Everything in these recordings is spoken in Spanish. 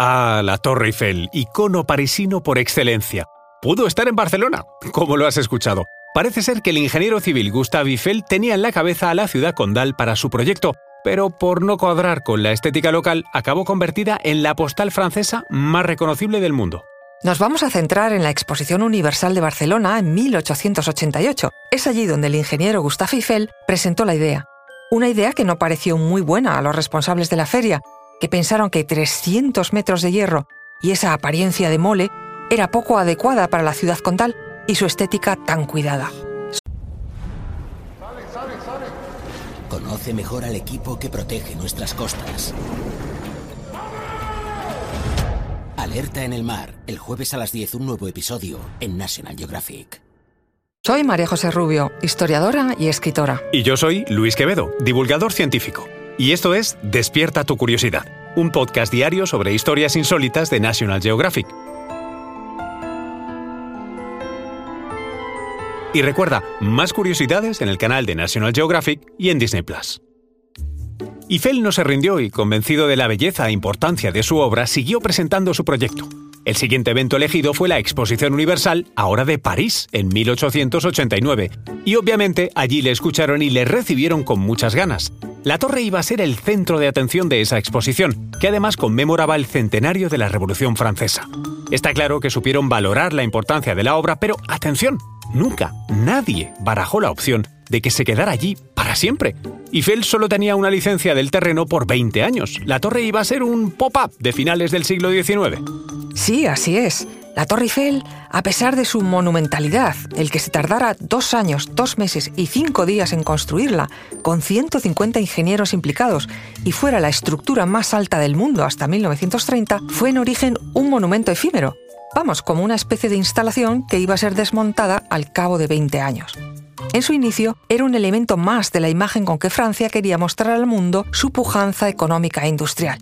Ah, la Torre Eiffel, icono parisino por excelencia. Pudo estar en Barcelona, como lo has escuchado. Parece ser que el ingeniero civil Gustave Eiffel tenía en la cabeza a la ciudad condal para su proyecto, pero por no cuadrar con la estética local, acabó convertida en la postal francesa más reconocible del mundo. Nos vamos a centrar en la Exposición Universal de Barcelona en 1888. Es allí donde el ingeniero Gustave Eiffel presentó la idea. Una idea que no pareció muy buena a los responsables de la feria, que pensaron que 300 metros de hierro y esa apariencia de mole era poco adecuada para la ciudad condal y su estética tan cuidada. Conoce mejor al equipo que protege nuestras costas. Alerta en el mar, el jueves a las 10 un nuevo episodio en National Geographic. Soy María José Rubio, historiadora y escritora. Y yo soy Luis Quevedo, divulgador científico. Y esto es Despierta tu curiosidad, un podcast diario sobre historias insólitas de National Geographic. Y recuerda, más curiosidades en el canal de National Geographic y en Disney Plus. Eiffel no se rindió y, convencido de la belleza e importancia de su obra, siguió presentando su proyecto. El siguiente evento elegido fue la Exposición Universal, ahora de París, en 1889, y obviamente allí le escucharon y le recibieron con muchas ganas. La torre iba a ser el centro de atención de esa exposición, que además conmemoraba el centenario de la Revolución Francesa. Está claro que supieron valorar la importancia de la obra, pero atención, nunca nadie barajó la opción de que se quedara allí para siempre. Eiffel solo tenía una licencia del terreno por 20 años. La torre iba a ser un pop-up de finales del siglo XIX. Sí, así es. La Torre Eiffel, a pesar de su monumentalidad, el que se tardara dos años, dos meses y cinco días en construirla, con 150 ingenieros implicados, y fuera la estructura más alta del mundo hasta 1930, fue en origen un monumento efímero. Vamos, como una especie de instalación que iba a ser desmontada al cabo de 20 años. En su inicio, era un elemento más de la imagen con que Francia quería mostrar al mundo su pujanza económica e industrial.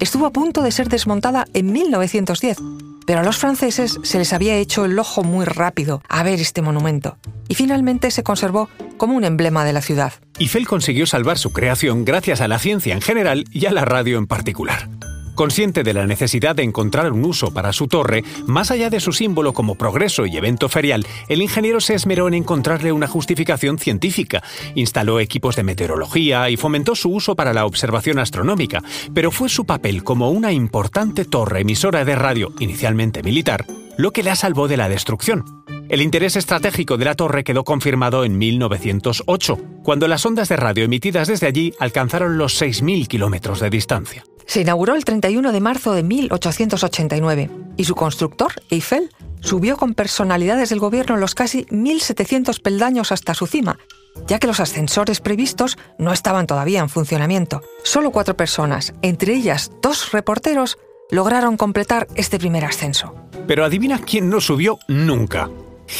Estuvo a punto de ser desmontada en 1910, pero a los franceses se les había hecho el ojo muy rápido a ver este monumento, y finalmente se conservó como un emblema de la ciudad. Eiffel consiguió salvar su creación gracias a la ciencia en general y a la radio en particular. Consciente de la necesidad de encontrar un uso para su torre, más allá de su símbolo como progreso y evento ferial, el ingeniero se esmeró en encontrarle una justificación científica. Instaló equipos de meteorología y fomentó su uso para la observación astronómica, pero fue su papel como una importante torre emisora de radio, inicialmente militar, lo que la salvó de la destrucción. El interés estratégico de la torre quedó confirmado en 1908, cuando las ondas de radio emitidas desde allí alcanzaron los 6.000 kilómetros de distancia. Se inauguró el 31 de marzo de 1889 y su constructor, Eiffel, subió con personalidades del gobierno los casi 1.700 peldaños hasta su cima, ya que los ascensores previstos no estaban todavía en funcionamiento. Solo cuatro personas, entre ellas dos reporteros, lograron completar este primer ascenso. Pero adivina quién no subió nunca.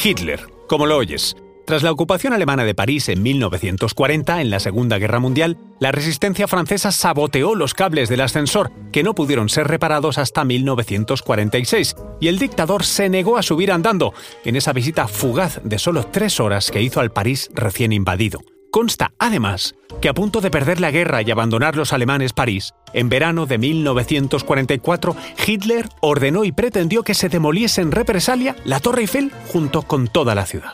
Hitler, como lo oyes. Tras la ocupación alemana de París en 1940, en la Segunda Guerra Mundial, la resistencia francesa saboteó los cables del ascensor, que no pudieron ser reparados hasta 1946, y el dictador se negó a subir andando en esa visita fugaz de solo tres horas que hizo al París recién invadido. Consta, además, que a punto de perder la guerra y abandonar los alemanes París, en verano de 1944, Hitler ordenó y pretendió que se demoliese en represalia la Torre Eiffel junto con toda la ciudad.